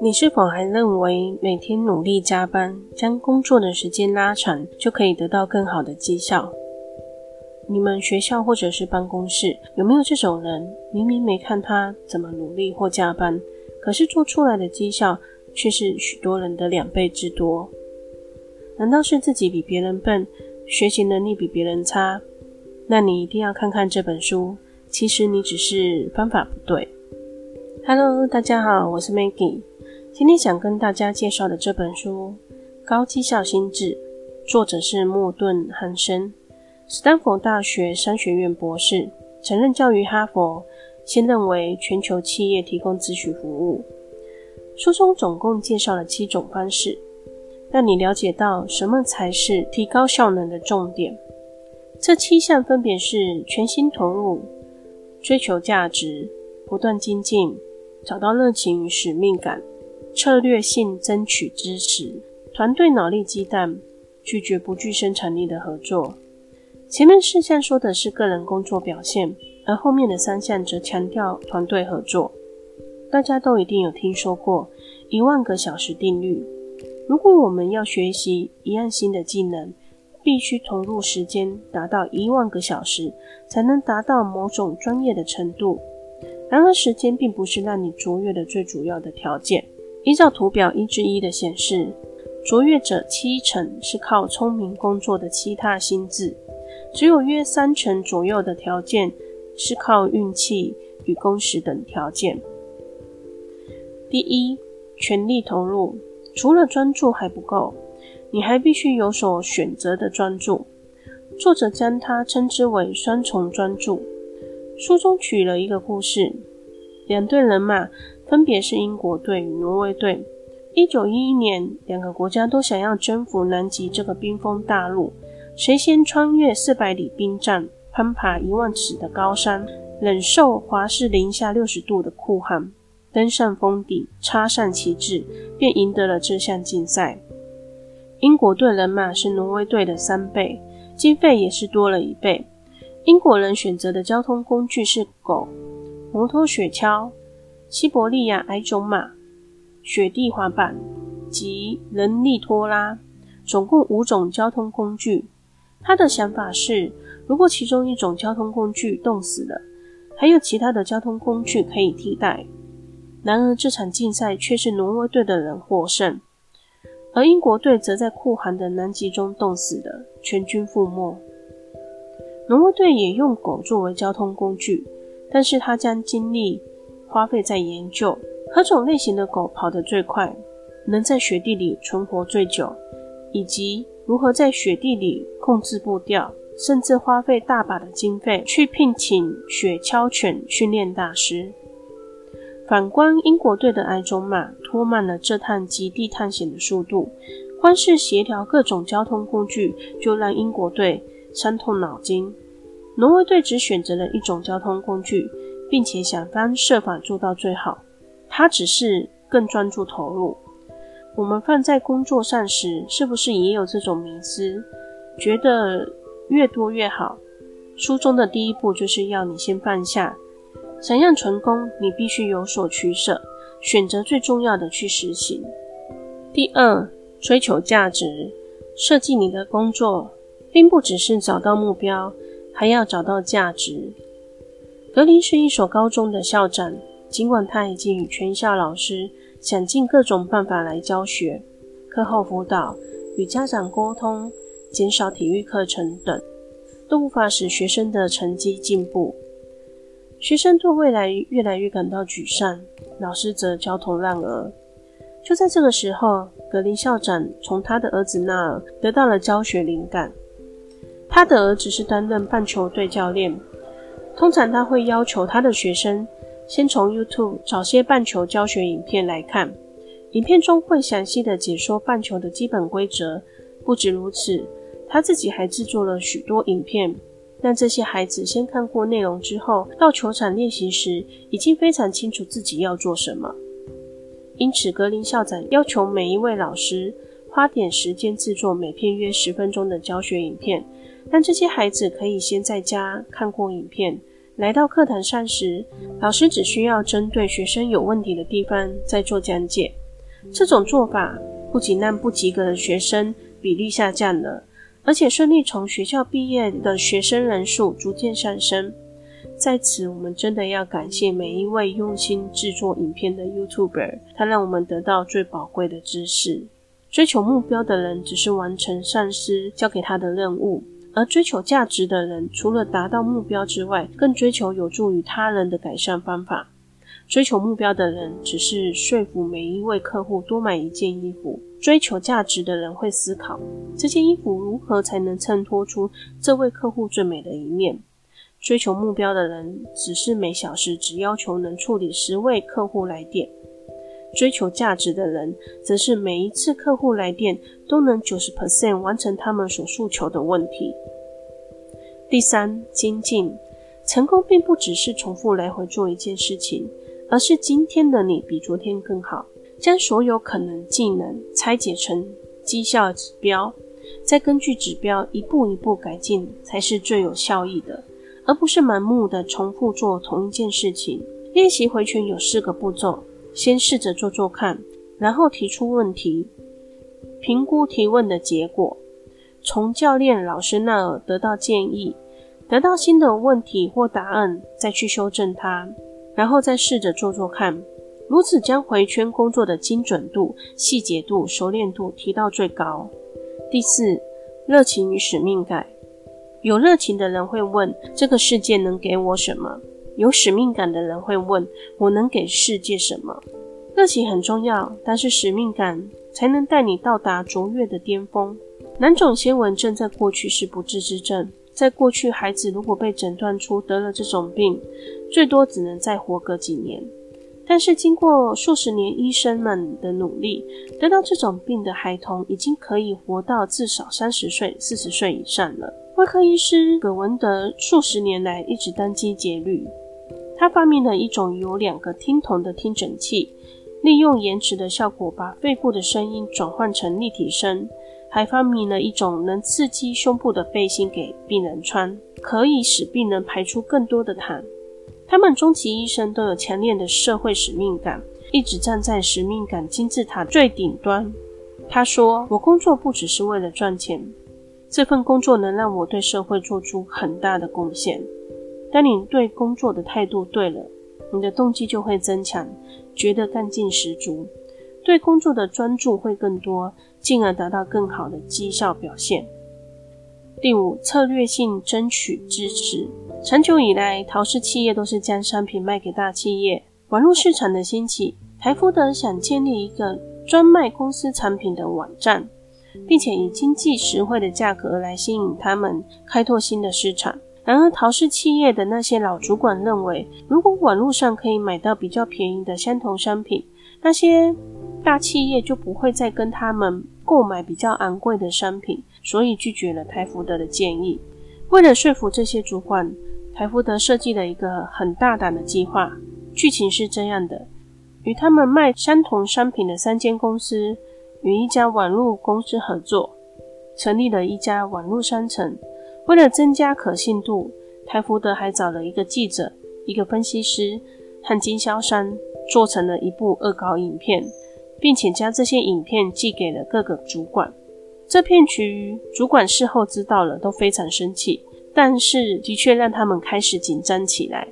你是否还认为每天努力加班，将工作的时间拉长，就可以得到更好的绩效？你们学校或者是办公室有没有这种人？明明没看他怎么努力或加班，可是做出来的绩效却是许多人的两倍之多。难道是自己比别人笨，学习能力比别人差？那你一定要看看这本书。其实你只是方法不对。Hello，大家好，我是 Maggie。今天想跟大家介绍的这本书《高绩效心智》，作者是莫顿·汉森，斯坦福大学商学院博士，曾任教于哈佛，现任为全球企业提供咨询服务。书中总共介绍了七种方式，让你了解到什么才是提高效能的重点。这七项分别是：全心投入、追求价值、不断精进、找到热情与使命感。策略性争取支持，团队脑力激荡，拒绝不具生产力的合作。前面四项说的是个人工作表现，而后面的三项则强调团队合作。大家都一定有听说过一万个小时定律。如果我们要学习一样新的技能，必须投入时间达到一万个小时，才能达到某种专业的程度。然而，时间并不是让你卓越的最主要的条件。依照图表一之一的显示，卓越者七成是靠聪明工作的其他心智，只有约三成左右的条件是靠运气与工时等条件。第一，全力投入，除了专注还不够，你还必须有所选择的专注。作者将它称之为双重专注。书中举了一个故事，两队人马。分别是英国队与挪威队。一九一一年，两个国家都想要征服南极这个冰封大陆。谁先穿越四百里冰站，攀爬一万尺的高山，忍受华氏零下六十度的酷寒，登上峰顶，插上旗帜，便赢得了这项竞赛。英国队人马是挪威队的三倍，经费也是多了一倍。英国人选择的交通工具是狗、摩托雪橇。西伯利亚矮种马、雪地滑板及人力拖拉，总共五种交通工具。他的想法是，如果其中一种交通工具冻死了，还有其他的交通工具可以替代。然而，这场竞赛却是挪威队的人获胜，而英国队则在酷寒的南极中冻死了，全军覆没。挪威队也用狗作为交通工具，但是他将精力花费在研究何种类型的狗跑得最快，能在雪地里存活最久，以及如何在雪地里控制步调，甚至花费大把的经费去聘请雪橇犬训练大师。反观英国队的矮种马，拖慢了这趟极地探险的速度，光是协调各种交通工具就让英国队伤透脑筋。挪威队只选择了一种交通工具。并且想方设法做到最好，他只是更专注投入。我们放在工作上时，是不是也有这种迷思，觉得越多越好？书中的第一步就是要你先放下，想要成功，你必须有所取舍，选择最重要的去实行。第二，追求价值，设计你的工作，并不只是找到目标，还要找到价值。格林是一所高中的校长，尽管他已经与全校老师想尽各种办法来教学、课后辅导、与家长沟通、减少体育课程等，都无法使学生的成绩进步。学生对未来越来越感到沮丧，老师则焦头烂额。就在这个时候，格林校长从他的儿子那儿得到了教学灵感。他的儿子是担任棒球队教练。通常他会要求他的学生先从 YouTube 找些棒球教学影片来看，影片中会详细的解说棒球的基本规则。不止如此，他自己还制作了许多影片，让这些孩子先看过内容之后，到球场练习时已经非常清楚自己要做什么。因此，格林校长要求每一位老师花点时间制作每片约十分钟的教学影片，让这些孩子可以先在家看过影片。来到课堂上时，老师只需要针对学生有问题的地方再做讲解。这种做法不仅让不及格的学生比例下降了，而且顺利从学校毕业的学生人数逐渐上升。在此，我们真的要感谢每一位用心制作影片的 YouTuber，他让我们得到最宝贵的知识。追求目标的人只是完成上司交给他的任务，而追求价值的人除了达到目标之外，更追求有助于他人的改善方法。追求目标的人只是说服每一位客户多买一件衣服，追求价值的人会思考这件衣服如何才能衬托出这位客户最美的一面。追求目标的人，只是每小时只要求能处理十位客户来电；追求价值的人，则是每一次客户来电都能九十 percent 完成他们所诉求的问题。第三，精进。成功并不只是重复来回做一件事情，而是今天的你比昨天更好。将所有可能技能拆解成绩效指标，再根据指标一步一步改进，才是最有效益的。而不是盲目的重复做同一件事情。练习回拳有四个步骤：先试着做做看，然后提出问题，评估提问的结果，从教练老师那儿得到建议，得到新的问题或答案，再去修正它，然后再试着做做看。如此将回圈工作的精准度、细节度、熟练度提到最高。第四，热情与使命感。有热情的人会问：“这个世界能给我什么？”有使命感的人会问：“我能给世界什么？”热情很重要，但是使命感才能带你到达卓越的巅峰。囊肿纤维症在过去是不治之症，在过去，孩子如果被诊断出得了这种病，最多只能再活个几年。但是经过数十年医生们的努力，得到这种病的孩童已经可以活到至少三十岁、四十岁以上了。外科医师葛文德数十年来一直殚精竭虑，他发明了一种有两个听筒的听诊器，利用延迟的效果把肺部的声音转换成立体声，还发明了一种能刺激胸部的背心给病人穿，可以使病人排出更多的痰。他们终其一生都有强烈的社会使命感，一直站在使命感金字塔最顶端。他说：“我工作不只是为了赚钱。”这份工作能让我对社会做出很大的贡献。当你对工作的态度对了，你的动机就会增强，觉得干劲十足，对工作的专注会更多，进而达到更好的绩效表现。第五，策略性争取支持。长久以来，陶氏企业都是将商品卖给大企业。网络市场的兴起，台福德想建立一个专卖公司产品的网站。并且以经济实惠的价格来吸引他们开拓新的市场。然而，陶氏企业的那些老主管认为，如果网络上可以买到比较便宜的相同商品，那些大企业就不会再跟他们购买比较昂贵的商品，所以拒绝了台福德的建议。为了说服这些主管，台福德设计了一个很大胆的计划。剧情是这样的：与他们卖相同商品的三间公司。与一家网络公司合作，成立了一家网络商城。为了增加可信度，台福德还找了一个记者、一个分析师和经销商，做成了一部恶搞影片，并且将这些影片寄给了各个主管。这骗局主管事后知道了，都非常生气，但是的确让他们开始紧张起来。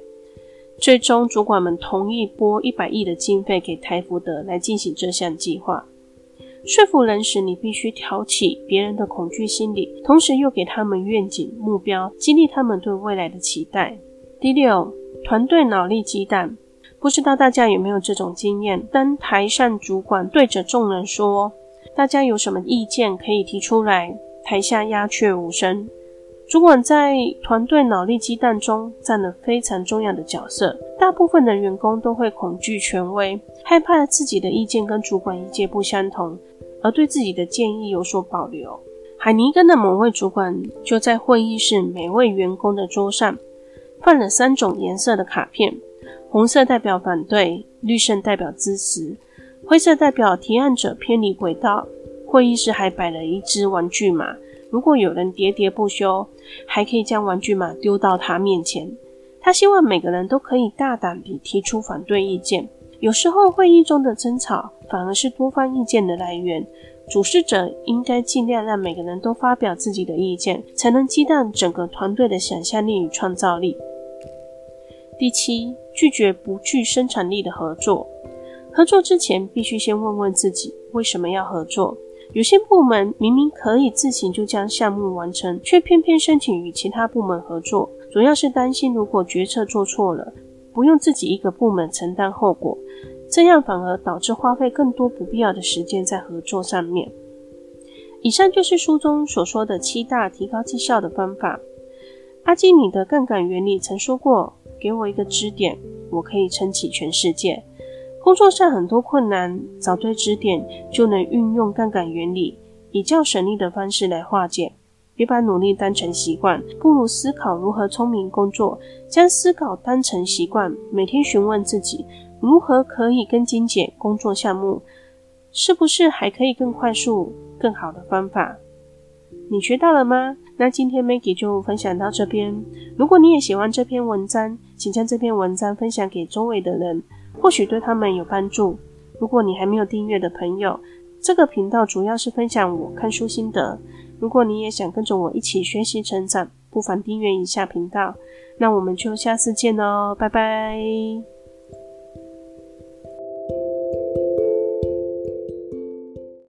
最终，主管们同意拨一百亿的经费给台福德来进行这项计划。说服人时，你必须挑起别人的恐惧心理，同时又给他们愿景、目标，激励他们对未来的期待。第六，团队脑力激荡。不知道大家有没有这种经验？当台上主管对着众人说：“大家有什么意见可以提出来？”台下鸦雀无声。主管在团队脑力激荡中占了非常重要的角色。大部分的员工都会恐惧权威，害怕自己的意见跟主管意见不相同，而对自己的建议有所保留。海尼根的某位主管就在会议室每位员工的桌上放了三种颜色的卡片：红色代表反对，绿色代表支持，灰色代表提案者偏离轨道。会议室还摆了一只玩具马。如果有人喋喋不休，还可以将玩具马丢到他面前，他希望每个人都可以大胆地提出反对意见。有时候会议中的争吵反而是多方意见的来源。主事者应该尽量让每个人都发表自己的意见，才能激荡整个团队的想象力与创造力。第七，拒绝不具生产力的合作。合作之前，必须先问问自己为什么要合作。有些部门明明可以自行就将项目完成，却偏偏申请与其他部门合作，主要是担心如果决策做错了，不用自己一个部门承担后果。这样反而导致花费更多不必要的时间在合作上面。以上就是书中所说的七大提高绩效的方法。阿基米德杠杆原理曾说过：“给我一个支点，我可以撑起全世界。”工作上很多困难，找对支点就能运用杠杆原理，以较省力的方式来化解。别把努力当成习惯，不如思考如何聪明工作，将思考当成习惯，每天询问自己。如何可以更精简工作项目？是不是还可以更快速、更好的方法？你学到了吗？那今天 Maggie 就分享到这边。如果你也喜欢这篇文章，请将这篇文章分享给周围的人，或许对他们有帮助。如果你还没有订阅的朋友，这个频道主要是分享我看书心得。如果你也想跟着我一起学习成长，不妨订阅一下频道。那我们就下次见喽，拜拜。